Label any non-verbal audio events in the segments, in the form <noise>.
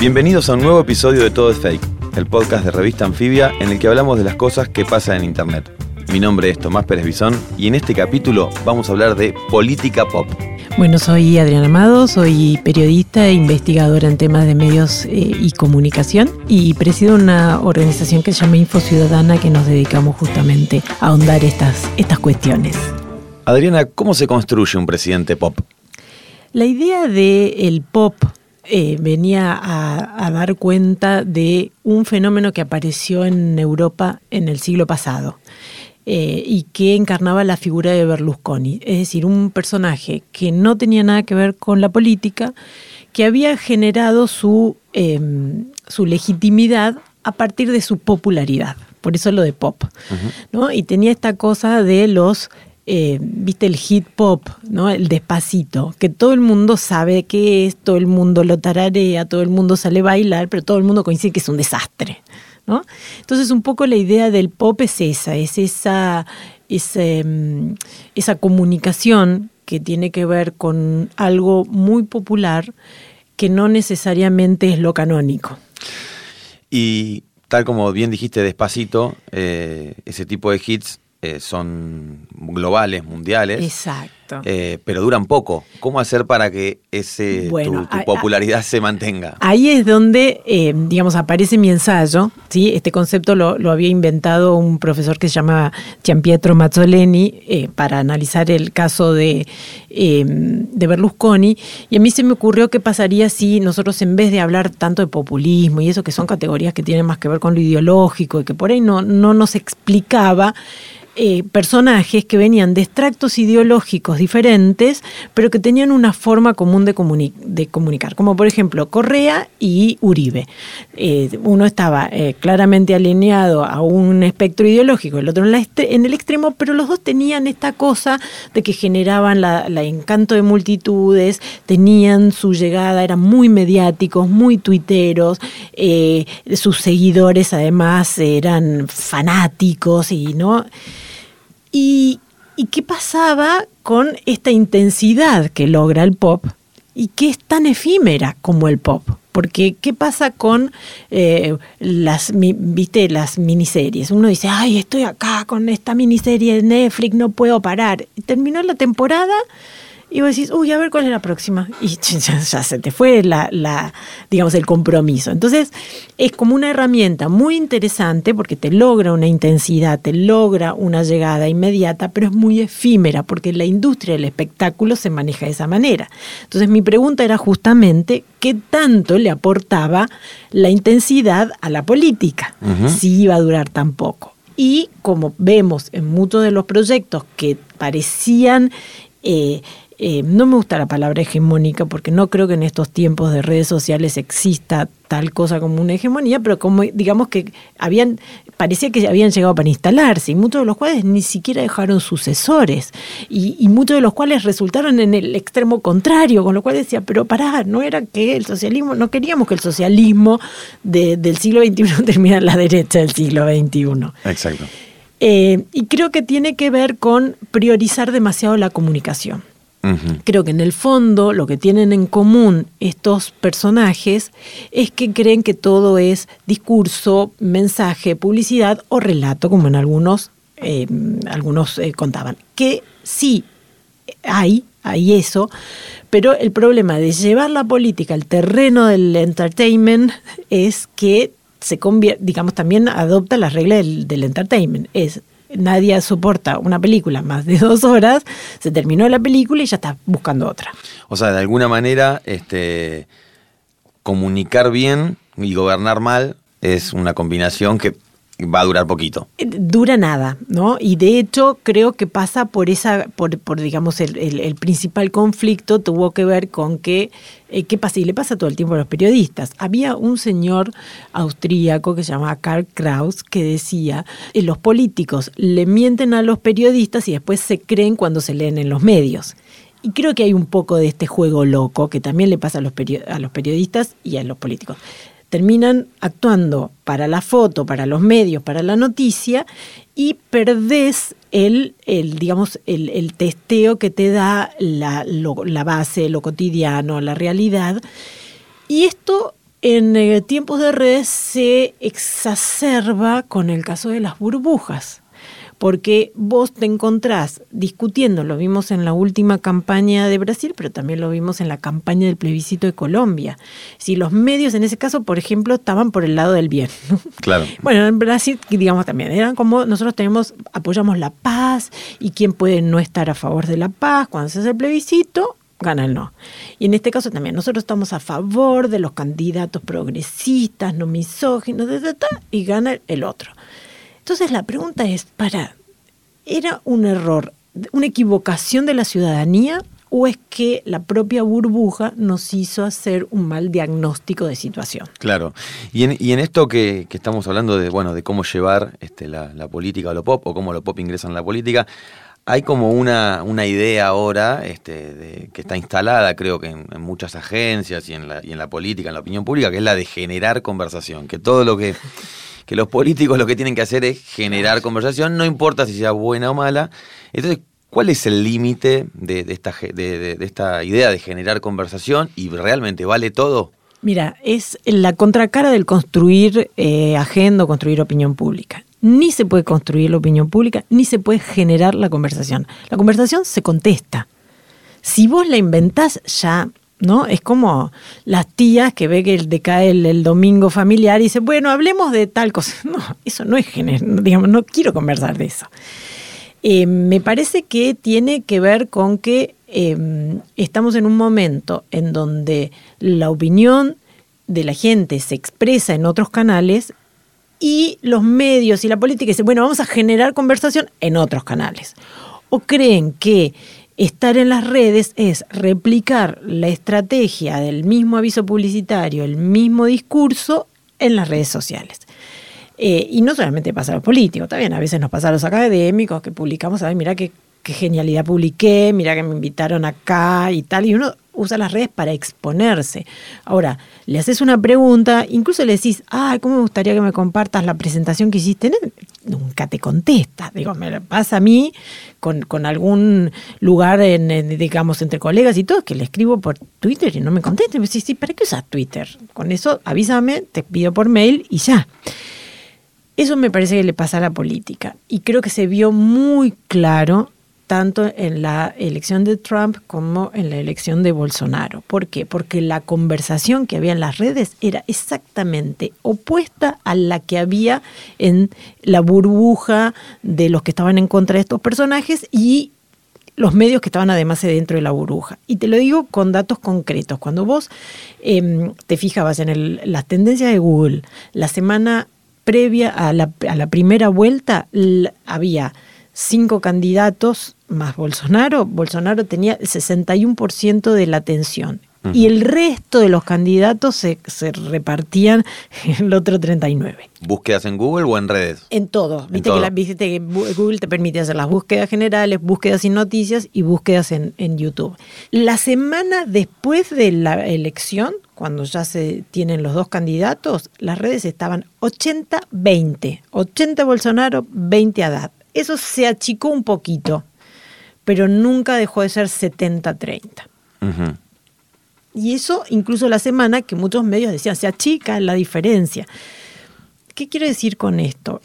Bienvenidos a un nuevo episodio de Todo es Fake, el podcast de revista Anfibia en el que hablamos de las cosas que pasan en Internet. Mi nombre es Tomás Pérez Bisón y en este capítulo vamos a hablar de política pop. Bueno, soy Adriana Amado, soy periodista e investigadora en temas de medios eh, y comunicación y presido una organización que se llama Info Ciudadana que nos dedicamos justamente a ahondar estas, estas cuestiones. Adriana, ¿cómo se construye un presidente pop? La idea del pop eh, venía a, a dar cuenta de un fenómeno que apareció en Europa en el siglo pasado. eh, y que encarnaba la figura de Berlusconi, es decir, un personaje que no tenía nada que ver con la política, que había generado su, eh, su legitimidad a partir de su popularidad, por eso lo de pop, ¿no? Y tenía esta cosa de los eh, viste el hit pop, ¿no? El despacito, que todo el mundo sabe qué es, todo el mundo lo tararea, todo el mundo sale a bailar, pero todo el mundo coincide que es un desastre. ¿no? Entonces un poco la idea del pop es esa, es esa, mm, esa comunicación que tiene que ver con algo muy popular que no necesariamente es lo canónico. Y tal como bien dijiste despacito, eh, ese tipo de hits eh, son globales, mundiales. Exacto. Eh, pero duran poco. ¿Cómo hacer para que ese, Bueno, tu, tu a- popularidad se mantenga? Ahí es donde, eh, digamos, aparece mi ensayo. ¿sí? Este concepto lo, lo había inventado un profesor que se llama Gianpietro Mazzoleni eh, para analizar el caso de, eh, de Berlusconi. Y a mí se me ocurrió qué pasaría si nosotros, en vez de hablar tanto de populismo y eso, que son categorías que tienen más que ver con lo ideológico y que por ahí no, no nos explicaba, eh, personajes que venían de extractos ideológicos diferentes, pero que tenían una forma común de, comuni- de comunicar, como por ejemplo Correa y Uribe. Eh, uno estaba eh, claramente alineado a un espectro ideológico, el otro en, el extremo, pero los dos tenían esta cosa de que generaban la encanto de multitudes, tenían su llegada, eran muy mediáticos, muy tuiteros, eh, sus seguidores además eran fanáticos y no. ¿Y, y qué pasaba con esta intensidad que logra el pop y que es tan efímera como el pop? Porque, ¿qué pasa con eh, las, mi- viste, las miniseries? Uno dice, ay, estoy acá con esta miniserie de Netflix, no puedo parar. Y terminó la temporada y vos decís, uy, a ver cuál es la próxima. Y <laughs> ya, ya se te fue la, la, digamos, el compromiso. Entonces, es como una herramienta muy interesante porque te logra una intensidad, te logra una llegada inmediata, pero es muy efímera porque la industria del espectáculo se maneja de esa manera. Entonces, mi pregunta era justamente qué tanto le aportaba la intensidad a la política, si iba a durar tan poco. Y como vemos en muchos de los proyectos que parecían eh, eh, no me gusta la palabra hegemónica porque no creo que en estos tiempos de redes sociales exista tal cosa como una hegemonía, pero como digamos que habían, parecía que habían llegado para instalarse y muchos de los cuales ni siquiera dejaron sucesores y, y muchos de los cuales resultaron en el extremo contrario, con lo cual decía, pero pará, no era que el socialismo, no queríamos que el socialismo de- del siglo XXI <laughs> terminara en la derecha del siglo XXI. Exacto. Eh, y creo que tiene que ver con priorizar demasiado la comunicación. Creo que en el fondo lo que tienen en común estos personajes es que creen que todo es discurso, mensaje, publicidad o relato, como en algunos, eh, algunos eh, contaban. Que sí hay, hay eso, pero el problema de llevar la política al terreno del entertainment es que se convierte, digamos, también adopta las reglas del, entertainment. Nadie soporta una película más de dos horas, se terminó la película y ya está buscando otra. O sea, de alguna manera, este, comunicar bien y gobernar mal es una combinación que va a durar poquito. Eh, Dura nada, ¿no? Y de hecho creo que pasa por esa, por, por digamos, el, el- principal conflicto tuvo que ver con que, eh, ¿qué pasa? Y le pasa todo el tiempo a los periodistas. Había un señor austríaco que se llamaba Karl Kraus que decía, eh, los políticos le mienten a los periodistas y después se creen cuando se leen en los medios. Y creo que hay un poco de este juego loco que también le pasa a los, a los periodistas y a los políticos terminan actuando para la foto, para los medios, para la noticia y perdés el, digamos, el, testeo que te da la base, lo cotidiano, la realidad. Y esto en eh, tiempos de redes se exacerba con el caso de las burbujas. Porque vos te encontrás discutiendo, lo vimos en la última campaña de Brasil, pero también lo vimos en la campaña del plebiscito de Colombia. Si los medios en ese caso, por ejemplo, estaban por el lado del bien. ¿no? Claro. Bueno, en Brasil, digamos también, eran como nosotros tenemos, apoyamos la paz y quién puede no estar a favor de la paz cuando se hace el plebiscito, gana el no. Y en este caso también, nosotros estamos a favor de los candidatos progresistas, no misóginos, y gana el otro. Entonces la pregunta es, para, ¿era un error, una equivocación de la ciudadanía o es que la propia burbuja nos hizo hacer un mal diagnóstico de situación? Claro. Y en, y en esto que, estamos hablando de, bueno, de cómo llevar este, la, la política a lo pop o cómo lo pop ingresa en la política, hay como una, una idea ahora este, de- que está instalada, creo que en, en muchas agencias y en, la, y en la política, en la opinión pública, que es la de generar conversación. Que todo lo que, que los políticos lo que tienen que hacer es generar conversación, no importa si sea buena o mala. Entonces, ¿cuál es el límite de, de esta, de esta idea de generar conversación y realmente vale todo? Mira, es la contracara del construir eh, agenda o construir opinión pública. Ni se puede construir la opinión pública, ni se puede generar la conversación. La conversación se contesta. Si vos la inventás, ya, ¿no? Es como las tías que ve que decae el, el domingo familiar y dice, bueno, hablemos de tal cosa. <laughs> No, eso no es generar, digamos, no quiero conversar de eso. Eh, me parece que tiene que ver con que eh, estamos en un momento en donde la opinión de la gente se expresa en otros canales y los medios y la política dicen, bueno, vamos a generar conversación en otros canales. O creen que estar en las redes es replicar la estrategia del mismo aviso publicitario, el mismo discurso en las redes sociales. Eh, y no solamente pasa a los políticos, también a veces nos pasa a los académicos que publicamos, ay, mira qué, qué genialidad publiqué, mira que me invitaron acá y tal, y uno usa las redes para exponerse. Ahora, le haces una pregunta, incluso le decís, ay, ¿cómo me gustaría que me compartas la presentación que hiciste? Nunca te contesta. Digo, me pasa a mí con, con algún lugar, en, digamos, entre colegas y todo, que le escribo por Twitter y no me contesta. Me dice, sí, ¿para qué usas Twitter? Con eso avísame, te pido por mail y ya. Eso me parece que le pasa a la política y creo que se vio muy claro tanto en la elección de Trump como en la elección de Bolsonaro. ¿Por qué? Porque la conversación que había en las redes era exactamente opuesta a la que había en la burbuja de los que estaban en contra de estos personajes y los medios que estaban además dentro de la burbuja. Y te lo digo con datos concretos. Cuando vos eh, te fijabas en las tendencias de Google, la semana previa a la, a la primera vuelta había cinco candidatos más Bolsonaro. Bolsonaro tenía el 61% de la atención. Uh -huh. Y el resto de los candidatos se, se, repartían <laughs> el otro 39. ¿Búsquedas en Google o en redes? En todo. ¿Viste, en. Que la, viste, que Google te permite hacer las búsquedas generales, búsquedas sin noticias y búsquedas en, en YouTube. La semana después de la elección, cuando ya se tienen los dos candidatos, las redes estaban 80-20. 80 Bolsonaro, 20 Haddad. Eso se achicó un poquito, pero nunca dejó de ser 70-30. Uh -huh. Y eso incluso la semana que muchos medios decían, se achica la diferencia. ¿Qué quiero decir con esto?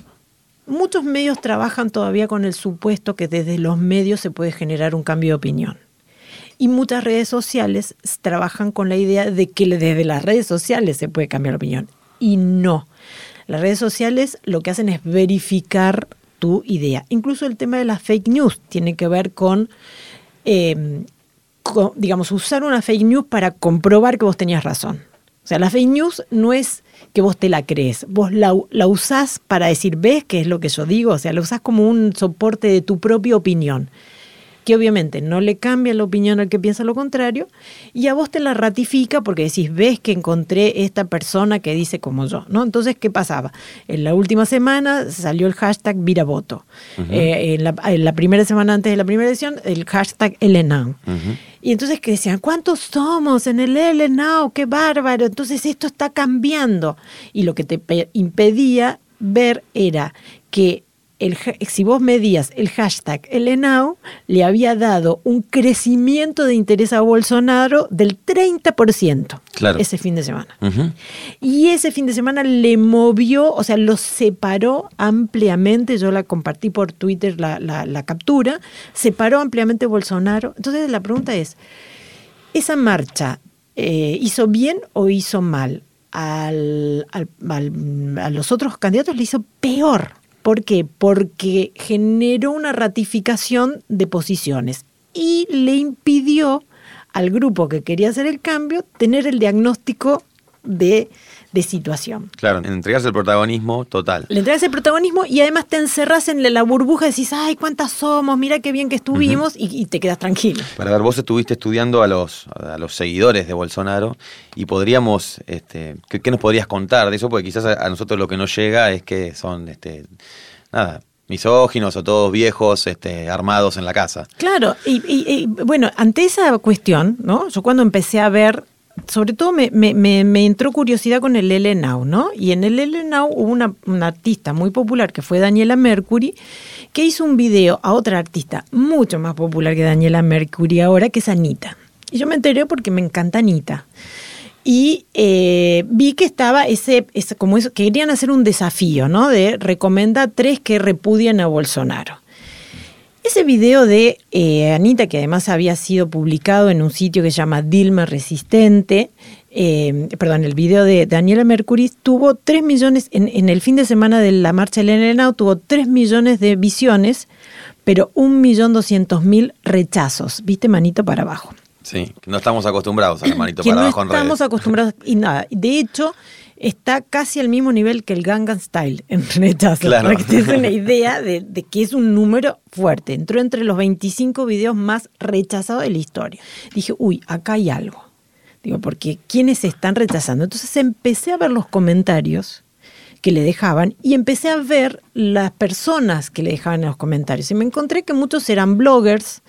Muchos medios trabajan todavía con el supuesto que desde los medios se puede generar un cambio de opinión. Y muchas redes sociales trabajan con la idea de que desde las redes sociales se puede cambiar la opinión. Y no. Las redes sociales lo que hacen es verificar tu idea. Incluso el tema de las fake news tiene que ver con, eh, con, digamos, usar una fake news para comprobar que vos tenías razón. O sea, la fake news no es que vos te la crees, vos la, la usás para decir, ¿ves qué es lo que yo digo? O sea, la usás como un soporte de tu propia opinión que obviamente no le cambia la opinión al que piensa lo contrario, y a vos te la ratifica porque decís, ves que encontré esta persona que dice como yo, ¿no? Entonces, ¿qué pasaba? En la última semana salió el hashtag Viraboto. Eh, en, la, primera semana antes de la primera edición, el hashtag Elenau. Y entonces que decían, ¿cuántos somos en el Elenau? ¡Qué bárbaro! Entonces esto está cambiando. Y lo que te impedía ver era que si vos medías el hashtag Elenau, le había dado un crecimiento de interés a Bolsonaro del 30% ese fin de semana. Y ese fin de semana le movió, o sea, lo separó ampliamente, yo la compartí por Twitter la, captura, separó ampliamente Bolsonaro. Entonces la pregunta es, ¿esa marcha eh, hizo bien o hizo mal? Al, a los otros candidatos le hizo peor. ¿Por qué? Porque generó una ratificación de posiciones y le impidió al grupo que quería hacer el cambio tener el diagnóstico de, situación. Claro, entregas el protagonismo total. Le entregas el protagonismo y además te encerras en la burbuja y decís, ay, cuántas somos, mira qué bien que estuvimos y, te quedas tranquilo. Para ver, vos estuviste estudiando a los, a los seguidores de Bolsonaro y podríamos, este, ¿qué, nos podrías contar de eso? Porque quizás a, nosotros lo que nos llega es que son, este, nada, misóginos o todos viejos este, armados en la casa. Claro, y, y, bueno, ante esa cuestión, ¿no? Yo cuando empecé a ver sobre todo me, me, entró curiosidad con el L ¿no? Y en el L hubo una, artista muy popular que fue Daniela Mercury, que hizo un video a otra artista mucho más popular que Daniela Mercury ahora, que es Anita. Y yo me enteré porque me encanta Anita. Y eh, vi que estaba ese, ese, como eso, que querían hacer un desafío, ¿no? De recomenda tres que repudian a Bolsonaro. Ese video de eh, Anita, que además había sido publicado en un sitio que se llama Dilma Resistente, eh, perdón, el video de Daniela Mercury tuvo 3 millones, en, el fin de semana de la marcha del Enau tuvo 3 millones de visiones, pero 1.200.000 rechazos, viste, manito para abajo. Sí, no estamos acostumbrados a la manito para abajo en redes. estamos acostumbrados y nada. De hecho, está casi al mismo nivel que el Gangnam Style en <laughs> rechazo. Claro. Para que te una idea de, que es un número fuerte. Entró entre los 25 videos más rechazados de la historia. Dije, uy, acá hay algo. Digo, porque ¿quiénes están rechazando? Entonces empecé a ver los comentarios que le dejaban y empecé a ver las personas que le dejaban en los comentarios. Y me encontré que muchos eran bloggers,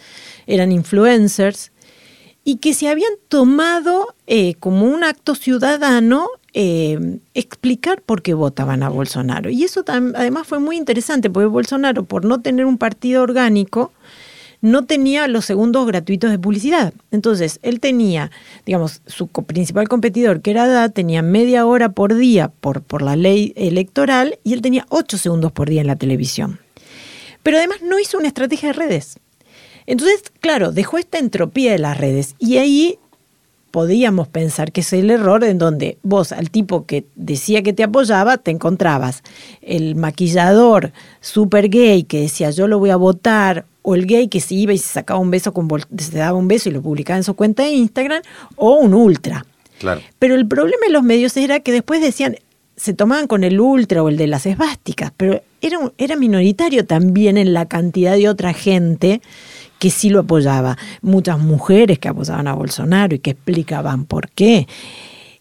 eran influencers, y que se habían tomado eh, como un acto ciudadano eh, explicar por qué votaban a Bolsonaro. Y eso además fue muy interesante, porque Bolsonaro, por no tener un partido orgánico, no tenía los segundos gratuitos de publicidad. Entonces, él tenía, digamos, su principal competidor, que era DA, tenía media hora por día por, por la ley electoral y él tenía ocho segundos por día en la televisión. Pero además no hizo una estrategia de redes. Entonces, claro, dejó esta entropía de las redes y ahí podíamos pensar que es el error en donde vos al tipo que decía que te apoyaba te encontrabas el maquillador super gay que decía yo lo voy a votar o el gay que se iba y se sacaba un beso con se daba un beso y lo publicaba en su cuenta de Instagram o un ultra. Claro. Pero el problema de los medios era que después decían se tomaban con el ultra o el de las esvásticas, pero era, era minoritario también en la cantidad de otra gente que sí lo apoyaba, muchas mujeres que apoyaban a Bolsonaro y que explicaban por qué.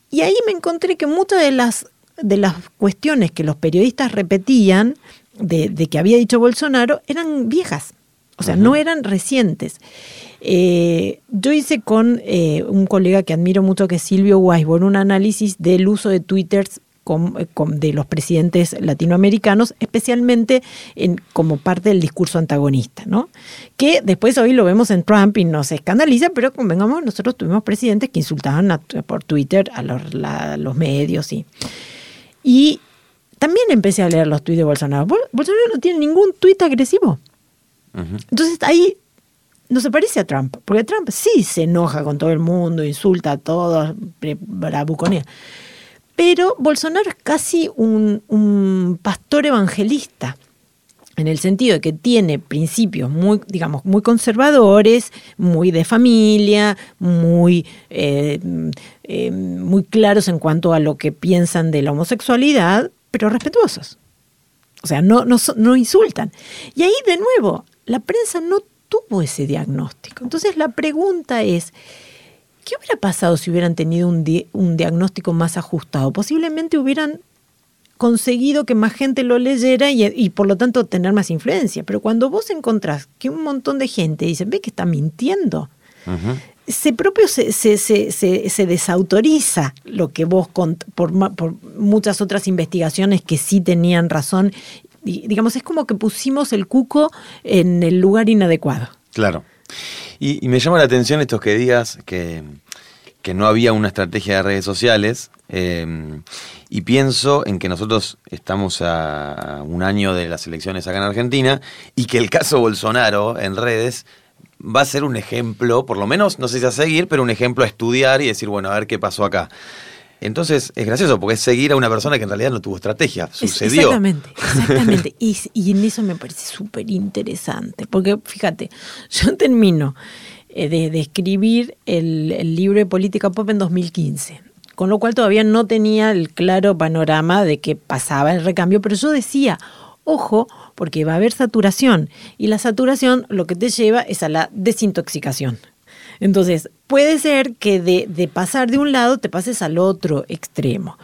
Y ahí me encontré que muchas de las, de las cuestiones que los periodistas repetían de, que había dicho Bolsonaro eran viejas, o sea, no eran recientes. Eh, yo hice con eh, un colega que admiro mucho, que es Silvio Weisborn, un análisis del uso de Twitter eh, de los presidentes latinoamericanos, especialmente en, como parte del discurso antagonista, ¿no? Que después hoy lo vemos en Trump y nos escandaliza, pero convengamos, nosotros tuvimos presidentes que insultaban por Twitter a los, medios y, y también empecé a leer los tuits de Bolsonaro. Bolsonaro no tiene ningún tuit agresivo. Entonces ahí no se parece a Trump, porque Trump sí se enoja con todo el mundo, insulta a todos, bravuconea. Pero Bolsonaro es casi un, pastor evangelista. en el sentido de que tiene principios muy, digamos, muy conservadores, muy de familia, muy, eh, eh, muy claros en cuanto a lo que piensan de la homosexualidad, pero respetuosos. O sea, no, no, no insultan. Y ahí de nuevo, la prensa no tuvo ese diagnóstico. Entonces la pregunta es, ¿qué hubiera pasado si hubieran tenido un, un diagnóstico más ajustado? Posiblemente hubieran conseguido que más gente lo leyera y, por lo tanto tener más influencia. Pero cuando vos encontrás que un montón de gente dice, ve que está mintiendo, se propio se, se, se, se, desautoriza lo que vos, por, por muchas otras investigaciones que sí tenían razón, digamos, es como que pusimos el cuco en el lugar inadecuado. Claro. Y, me llama la atención estos que digas que, que no había una estrategia de redes sociales. Eh, y pienso en que nosotros estamos a un año de las elecciones acá en Argentina y que el caso Bolsonaro en redes va a ser un ejemplo, por lo menos, no sé si a seguir, pero un ejemplo a estudiar y decir, bueno, a ver qué pasó acá. Entonces es gracioso porque es seguir a una persona que en realidad no tuvo estrategia, sucedió. Exactamente, <laughs> exactamente. y, en eso me parece súper interesante, porque fíjate, yo termino eh, de, escribir el, el libro de política pop en 2015 con lo cual todavía no tenía el claro panorama de que pasaba el recambio, pero yo decía, ojo, porque va a haber saturación y la saturación lo que te lleva es a la desintoxicación. Entonces, puede ser que de, pasar de un lado te pases al otro extremo.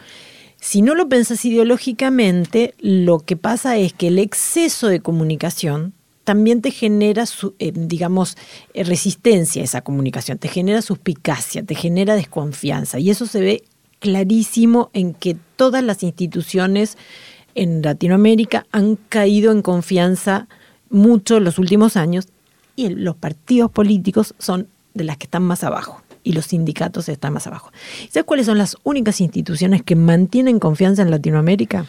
Si no lo pensas ideológicamente, lo que pasa es que el exceso de comunicación también te genera, eh, digamos, eh, resistencia a esa comunicación, te genera suspicacia, te genera desconfianza. Y eso se ve clarísimo en que todas las instituciones en Latinoamérica han caído en confianza mucho en los últimos años y los partidos políticos son de las que están más abajo y los sindicatos están más abajo. ¿Sabes cuáles son las únicas instituciones que mantienen confianza en Latinoamérica?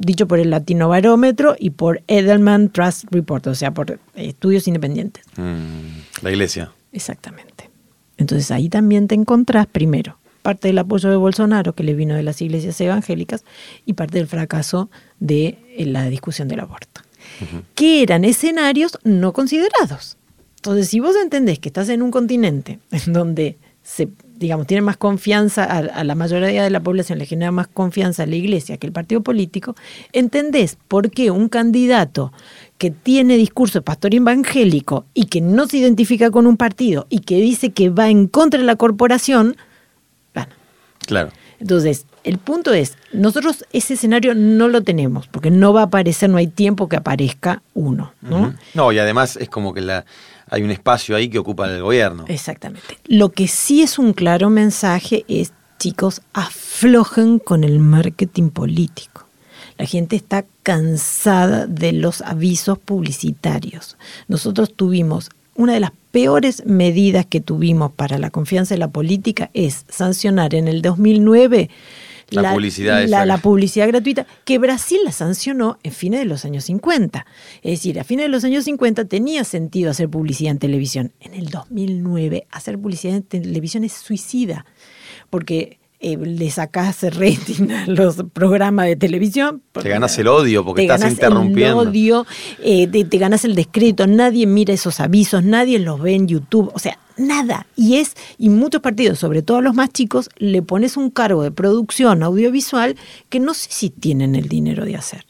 dicho por el Latino Barómetro y por Edelman Trust Report, o sea, por estudios independientes. Mm, la iglesia. Exactamente. Entonces ahí también te encontrás, primero, parte del apoyo de Bolsonaro que le vino de las iglesias evangélicas y parte del fracaso de eh, la discusión del aborto, que eran escenarios no considerados. Entonces, si vos entendés que estás en un continente <laughs> en donde se digamos, tiene más confianza a, la mayoría de la población, le genera más confianza a la iglesia que el partido político, entendés por qué un candidato que tiene discurso pastor evangélico y que no se identifica con un partido y que dice que va en contra de la corporación, gana. Claro. Entonces, el punto es, nosotros ese escenario no lo tenemos, porque no va a aparecer, no hay tiempo que aparezca uno. ¿no? No, y además es como que la, hay un espacio ahí que ocupa el gobierno. Exactamente. Lo que sí es un claro mensaje es, chicos, aflojen con el marketing político. La gente está cansada de los avisos publicitarios. Nosotros tuvimos una de las peores medidas que tuvimos para la confianza en la política es sancionar en el 2009 la, publicidad la, publicidad gratuita, que Brasil la sancionó en fines de los años 50. Es decir, a fines de los años 50 tenía sentido hacer publicidad en televisión. En el 2009, hacer publicidad en televisión es suicida, porque eh, le sacas rating a los programas de televisión. Te ganas el odio porque estás interrumpiendo. El odio, eh, te, te, ganas el descrédito, nadie mira esos avisos, nadie los ve en YouTube. O sea, nada. Y es, y muchos partidos, sobre todo los más chicos, le pones un cargo de producción audiovisual que no sé si tienen el dinero de hacer.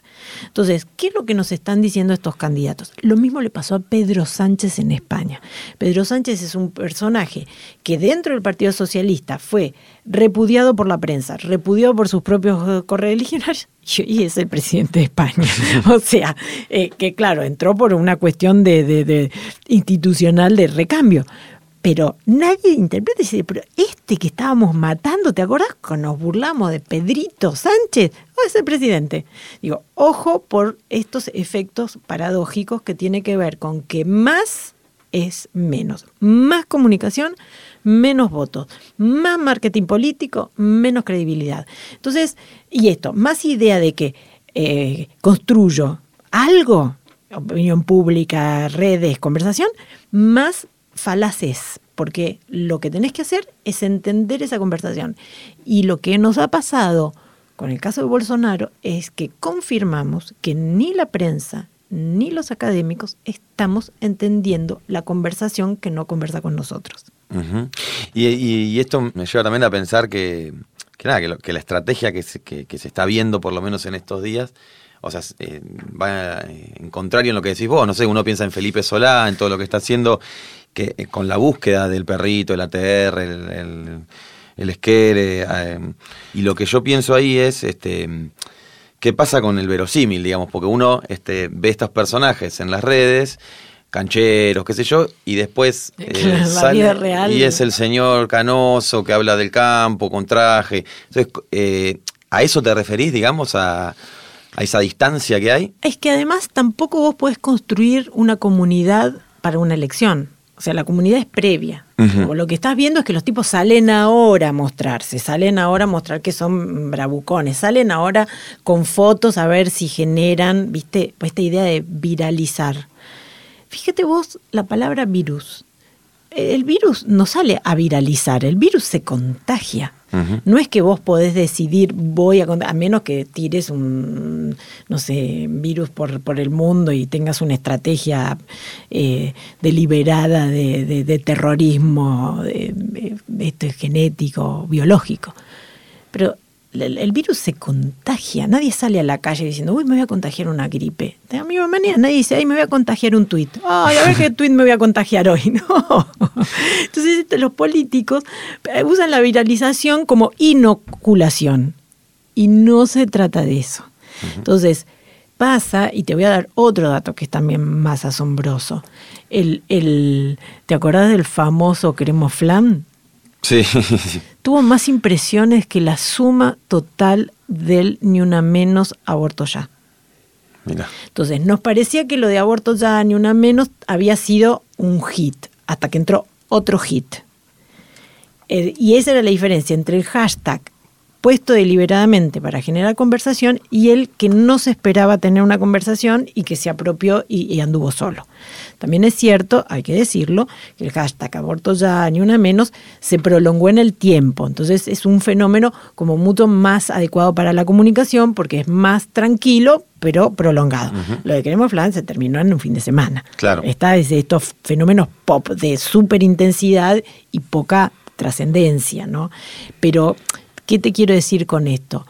Entonces, ¿qué es lo que nos están diciendo estos candidatos? Lo mismo le pasó a Pedro Sánchez en España. Pedro Sánchez es un personaje que dentro del Partido Socialista fue repudiado por la prensa, repudiado por sus propios eh, correligionarios <laughs> y es el presidente de España. <laughs> o sea, eh, que claro, entró por una cuestión de institucional de recambio pero nadie interpreta y dice, pero este que estábamos matando, ¿te acordás nos burlamos de Pedrito Sánchez? ¿O es el presidente? Digo, ojo por estos efectos paradójicos que tiene que ver con que más es menos. Más comunicación, menos votos. Más marketing político, menos credibilidad. Entonces, y esto, más idea de que eh, construyo algo, opinión pública, redes, conversación, más falaces, porque lo que tenés que hacer es entender esa conversación. Y lo que nos ha pasado con el caso de Bolsonaro es que confirmamos que ni la prensa ni los académicos estamos entendiendo la conversación que no conversa con nosotros. Y, esto me lleva también a pensar que, que que, la estrategia que se, que se está viendo, por lo menos en estos días, o sea, eh, va eh, en contrario en lo que decís vos. No sé, uno piensa en Felipe Solá, en todo lo que está haciendo, que eh, con la búsqueda del perrito, el ATR, el, el, el esquere, eh, y lo que yo pienso ahí es, este, ¿qué pasa con el verosímil, digamos? Porque uno este, ve estos personajes en las redes, cancheros, qué sé yo, y después <laughs> eh, vida real. y es el señor canoso que habla del campo con traje. Entonces, eh, ¿a eso te referís, digamos, a, a esa distancia que hay? Es que además tampoco vos podés construir una comunidad para una elección. O sea, la comunidad es previa. Lo que estás viendo es que los tipos salen ahora a mostrarse, salen ahora a mostrar que son bravucones, salen ahora con fotos a ver si generan, viste, esta idea de viralizar. Fíjate vos la palabra virus. El virus no sale a viralizar, el virus se contagia. No es que vos podés decidir, voy a a menos que tires un, no sé, virus por, por el mundo y tengas una estrategia eh, deliberada de, terrorismo, de esto es genético, biológico. Pero el, el virus se contagia, nadie sale a la calle diciendo, uy, me voy a contagiar una gripe. De la misma manera, nadie dice, ay, me voy a contagiar un tuit. Ay, a ver qué tuit me voy a contagiar hoy. <laughs> No. Entonces este, los políticos eh, usan la viralización como inoculación. Y no se trata de eso. Entonces, pasa, y te voy a dar otro dato que es también más asombroso. El, el, ¿Te acordás del famoso Cremoflam? Sí. tuvo más impresiones que la suma total del Ni Una Menos Aborto Ya. Mira. Entonces, nos parecía que lo de Aborto Ya, Ni Una Menos, había sido un hit, hasta que entró otro hit. Eh, y esa era la diferencia entre el hashtag puesto deliberadamente para generar conversación y el que no se esperaba tener una conversación y que se apropió y, y anduvo solo. También es cierto, hay que decirlo, que el hashtag aborto ya ni una menos se prolongó en el tiempo. Entonces es un fenómeno como mucho más adecuado para la comunicación porque es más tranquilo pero prolongado. Lo de Queremos Flan se terminó en un fin de semana. Claro. Está desde estos fenómenos pop de súper intensidad y poca trascendencia, ¿no? Pero, ¿qué te quiero decir con esto?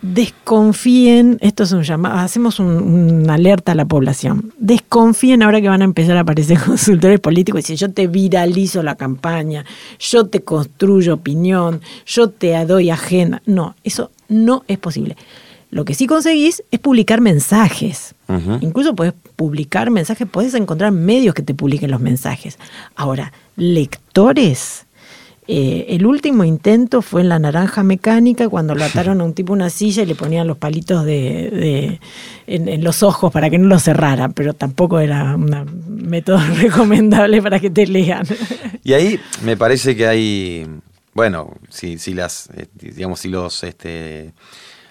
Desconfíen, esto es un llamado, hacemos un- una alerta a la población. Desconfíen ahora que van a empezar a aparecer <laughs> consultores políticos y dicen, yo te viralizo la campaña, yo te construyo opinión, yo te doy agenda. No, eso no es posible. Lo que sí conseguís es publicar mensajes. Incluso puedes publicar mensajes, puedes encontrar medios que te publiquen los mensajes. Ahora, lectores. Eh, el último intento fue en la naranja mecánica cuando lo ataron a un tipo una silla y le ponían los palitos de, de- en, en los ojos para que no lo cerrara, pero tampoco era un método <laughs> recomendable para que te lean. Y ahí me parece que hay, bueno, si, si las, eh, digamos, si los, este,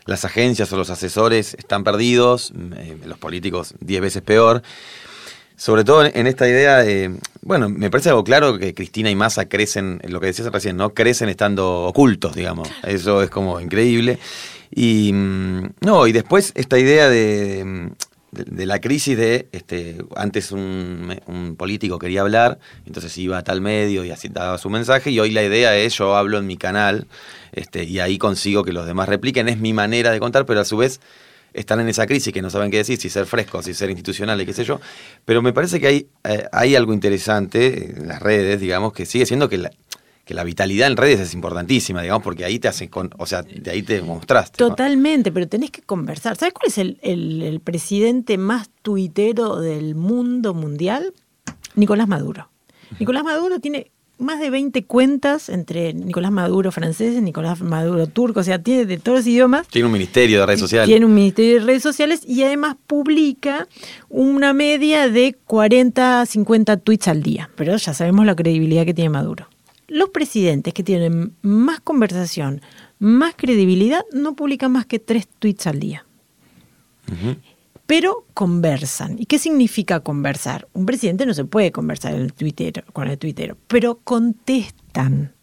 las agencias o los asesores están perdidos, eh, los políticos diez veces peor. Sobre todo en esta idea de, bueno, me parece algo claro que Cristina y Massa crecen, lo que decías recién, ¿no? Crecen estando ocultos, digamos. Eso es como increíble. Y mm, no, y después esta idea de, de, de la crisis de, este, antes un, un político quería hablar, entonces iba a tal medio y así daba su mensaje, y hoy la idea es yo hablo en mi canal, este, y ahí consigo que los demás repliquen, es mi manera de contar, pero a su vez están en esa crisis que no saben qué decir, si ser frescos, si ser institucional y qué sé yo. Pero me parece que hay, eh, hay algo interesante en las redes, digamos, que sigue siendo que la, que la vitalidad en redes es importantísima, digamos, porque ahí te hacen con, o sea, de ahí te mostraste. ¿no? Totalmente, pero tenés que conversar. ¿Sabes cuál es el, el- el presidente más tuitero del mundo mundial? Nicolás Maduro. Nicolás Maduro tiene más de 20 cuentas entre Nicolás Maduro francés y Nicolás Maduro turco, o sea, tiene de todos los idiomas. Tiene un ministerio de redes sociales. Tiene un ministerio de redes sociales y además publica una media de 40 a 50 tweets al día. Pero ya sabemos la credibilidad que tiene Maduro. Los presidentes que tienen más conversación, más credibilidad, no publican más que tres tweets al día. Pero conversan. ¿Y qué significa conversar? Un presidente no se puede conversar en el Twitter, con el tuitero, pero contestan.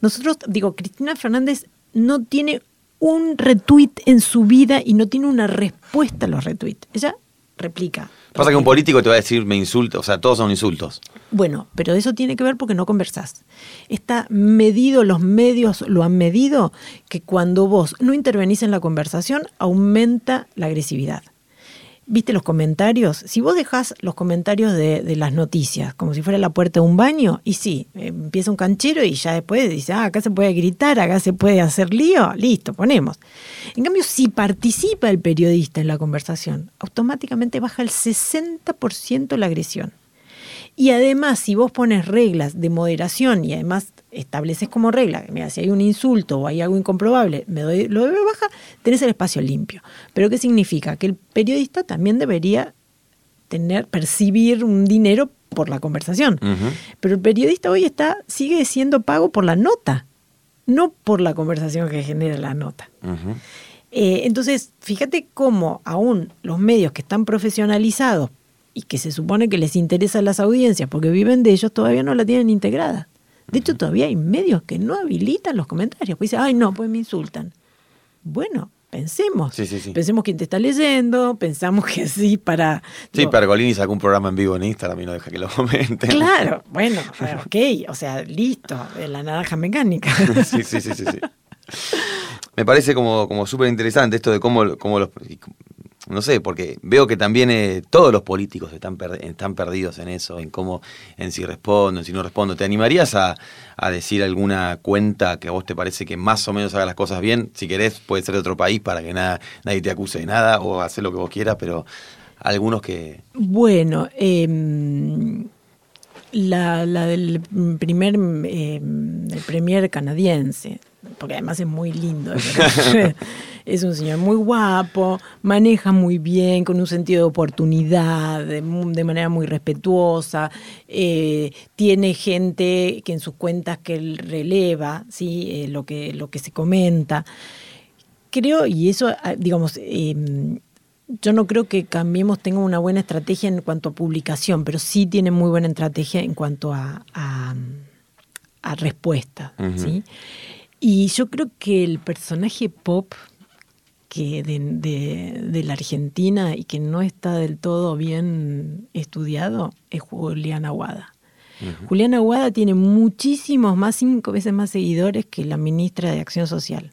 Nosotros, digo, Cristina Fernández no tiene un retweet en su vida y no tiene una respuesta a los retweets. Ella replica. Pasa que un político te va a decir me insulta, o sea, todos son insultos. Bueno, pero eso tiene que ver porque no conversás. Está medido, los medios lo han medido, que cuando vos no intervenís en la conversación, aumenta la agresividad. ¿Viste los comentarios? Si vos dejás los comentarios de, las noticias como si fuera la puerta de un baño, y sí, empieza un canchero y ya después dice, ah, acá se puede gritar, acá se puede hacer lío, listo, ponemos. En cambio, si participa el periodista en la conversación, automáticamente baja el 60% la agresión. Y además, si vos pones reglas de moderación y además estableces como regla, mira, si hay un insulto o hay algo incomprobable, me doy, lo doy baja, tenés el espacio limpio. Pero ¿qué significa? Que el periodista también debería tener, percibir un dinero por la conversación. Pero el periodista hoy está, sigue siendo pago por la nota, no por la conversación que genera la nota. eh, entonces, fíjate cómo aún los medios que están profesionalizados y que se supone que les interesan las audiencias porque viven de ellos, todavía no la tienen integrada. De hecho, todavía hay medios que no habilitan los comentarios. Pues dicen, ay, no, pues me insultan. Bueno, pensemos. Sí, sí, sí. Pensemos quién te está leyendo, pensamos que <laughs> sí para... Sí, digo, Pergolini sacó un programa en vivo en Instagram y no deja que lo comenten. Claro, <laughs> bueno, ok, o sea, listo, la naranja mecánica. <laughs> sí, sí, sí, sí, sí. Me parece como, como súper interesante esto de cómo, cómo los... No sé, porque veo que también eh, todos los políticos están, per, están perdidos en eso, en cómo, en si respondo, en si no respondo. ¿Te animarías a, decir alguna cuenta que a vos te parece que más o menos haga las cosas bien? Si querés, puede ser de otro país para que nada, nadie te acuse de nada o hacer lo que vos quieras, pero algunos que... Bueno, eh, la, la, del primer, el premier canadiense, porque además es muy lindo. <laughs> es un señor muy guapo, maneja muy bien, con un sentido de oportunidad, de, de manera muy respetuosa, eh, tiene gente que en sus cuentas que él releva, ¿sí? Eh, lo, que, lo que se comenta. Creo, y eso, digamos, eh, yo no creo que Cambiemos tenga una buena estrategia en cuanto a publicación, pero sí tiene muy buena estrategia en cuanto a, a, a respuesta. Uh -huh. ¿sí? Y yo creo que el personaje pop que de, de, de, la Argentina y que no está del todo bien estudiado es Juliana Aguada. Uh -huh. Juliana Aguada tiene muchísimos más, cinco veces más seguidores que la ministra de Acción Social.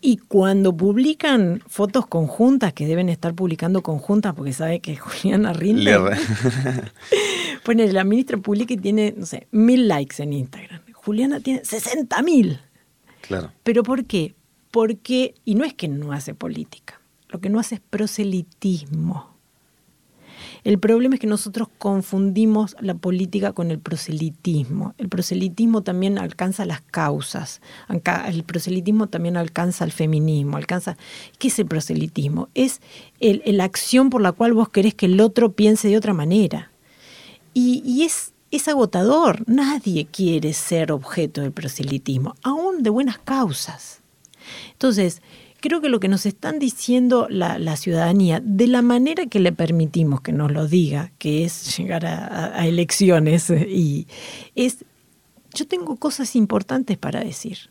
Y cuando publican fotos conjuntas, que deben estar publicando conjuntas porque sabe que <laughs> Juliana rinde, <laughs> pone la ministra publica y tiene, no sé, mil likes en Instagram. Juliana tiene 60 mil. ¿Pero por qué? Porque, y no es que no hace política, lo que no hace es proselitismo. El problema es que nosotros confundimos la política con el proselitismo. El proselitismo también alcanza las causas. El proselitismo también alcanza el feminismo. Alcanza. ¿Qué es el proselitismo? Es la acción por la cual vos querés que el otro piense de otra manera. Y, y es, es agotador. Nadie quiere ser objeto del proselitismo, aún de buenas causas. Entonces, creo que lo que nos están diciendo la, ciudadanía, de la manera que le permitimos que nos lo diga, que es llegar a, elecciones, y es, yo tengo cosas importantes para decir,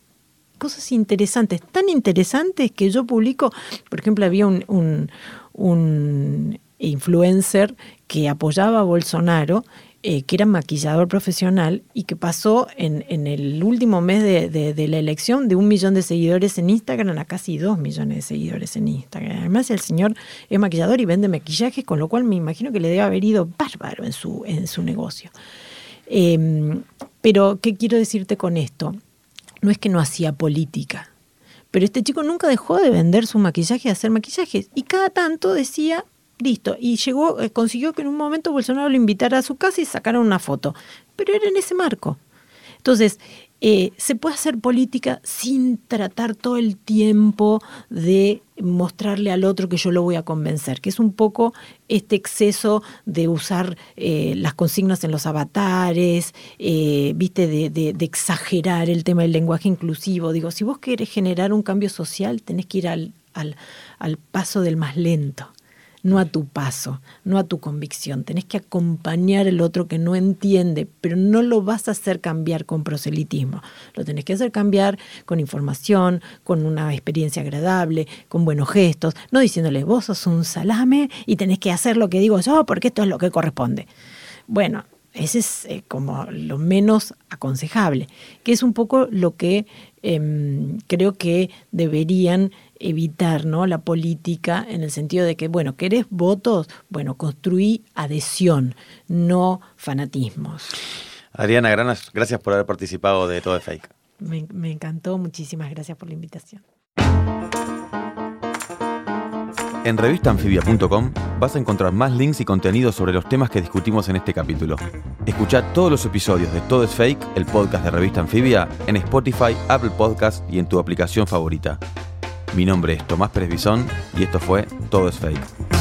cosas interesantes, tan interesantes que yo publico, por ejemplo, había un, un influencer que apoyaba a Bolsonaro eh, que era maquillador profesional y que pasó en, en el último mes de, de, la elección de un millón de seguidores en Instagram a casi dos millones de seguidores en Instagram. Además, el señor es maquillador y vende maquillaje, con lo cual me imagino que le debe haber ido bárbaro en su, en su negocio. Eh, pero, ¿qué quiero decirte con esto? No es que no hacía política, pero este chico nunca dejó de vender su maquillaje y hacer maquillajes. Y cada tanto decía, Listo. Y llegó, eh, consiguió que en un momento Bolsonaro lo invitara a su casa y sacara una foto. Pero era en ese marco. Entonces, eh, se puede hacer política sin tratar todo el tiempo de mostrarle al otro que yo lo voy a convencer, que es un poco este exceso de usar eh, las consignas en los avatares, viste, de, de, de, exagerar el tema del lenguaje inclusivo. Digo, si vos querés generar un cambio social, tenés que ir al, al paso del más lento no a tu paso, no a tu convicción. Tenés que acompañar al otro que no entiende, pero no lo vas a hacer cambiar con proselitismo. Lo tenés que hacer cambiar con información, con una experiencia agradable, con buenos gestos, no diciéndole vos sos un salame y tenés que hacer lo que digo yo porque esto es lo que corresponde. Bueno, ese es eh, como lo menos aconsejable, que es un poco lo que em, creo que deberían evitar ¿no? la política en el sentido de que, bueno, ¿querés votos? Bueno, construí adhesión, no fanatismos. Adriana Granas, gracias por haber participado de Todo es Fake. Me, me encantó, muchísimas gracias por la invitación. En revistaanfibia.com vas a encontrar más links y contenidos sobre los temas que discutimos en este capítulo. Escucha todos los episodios de Todo es Fake, el podcast de Revista Anfibia, en Spotify, Apple Podcast y en tu aplicación favorita. Mi nombre es Tomás Pérez Bisón y esto fue Todo es Fake.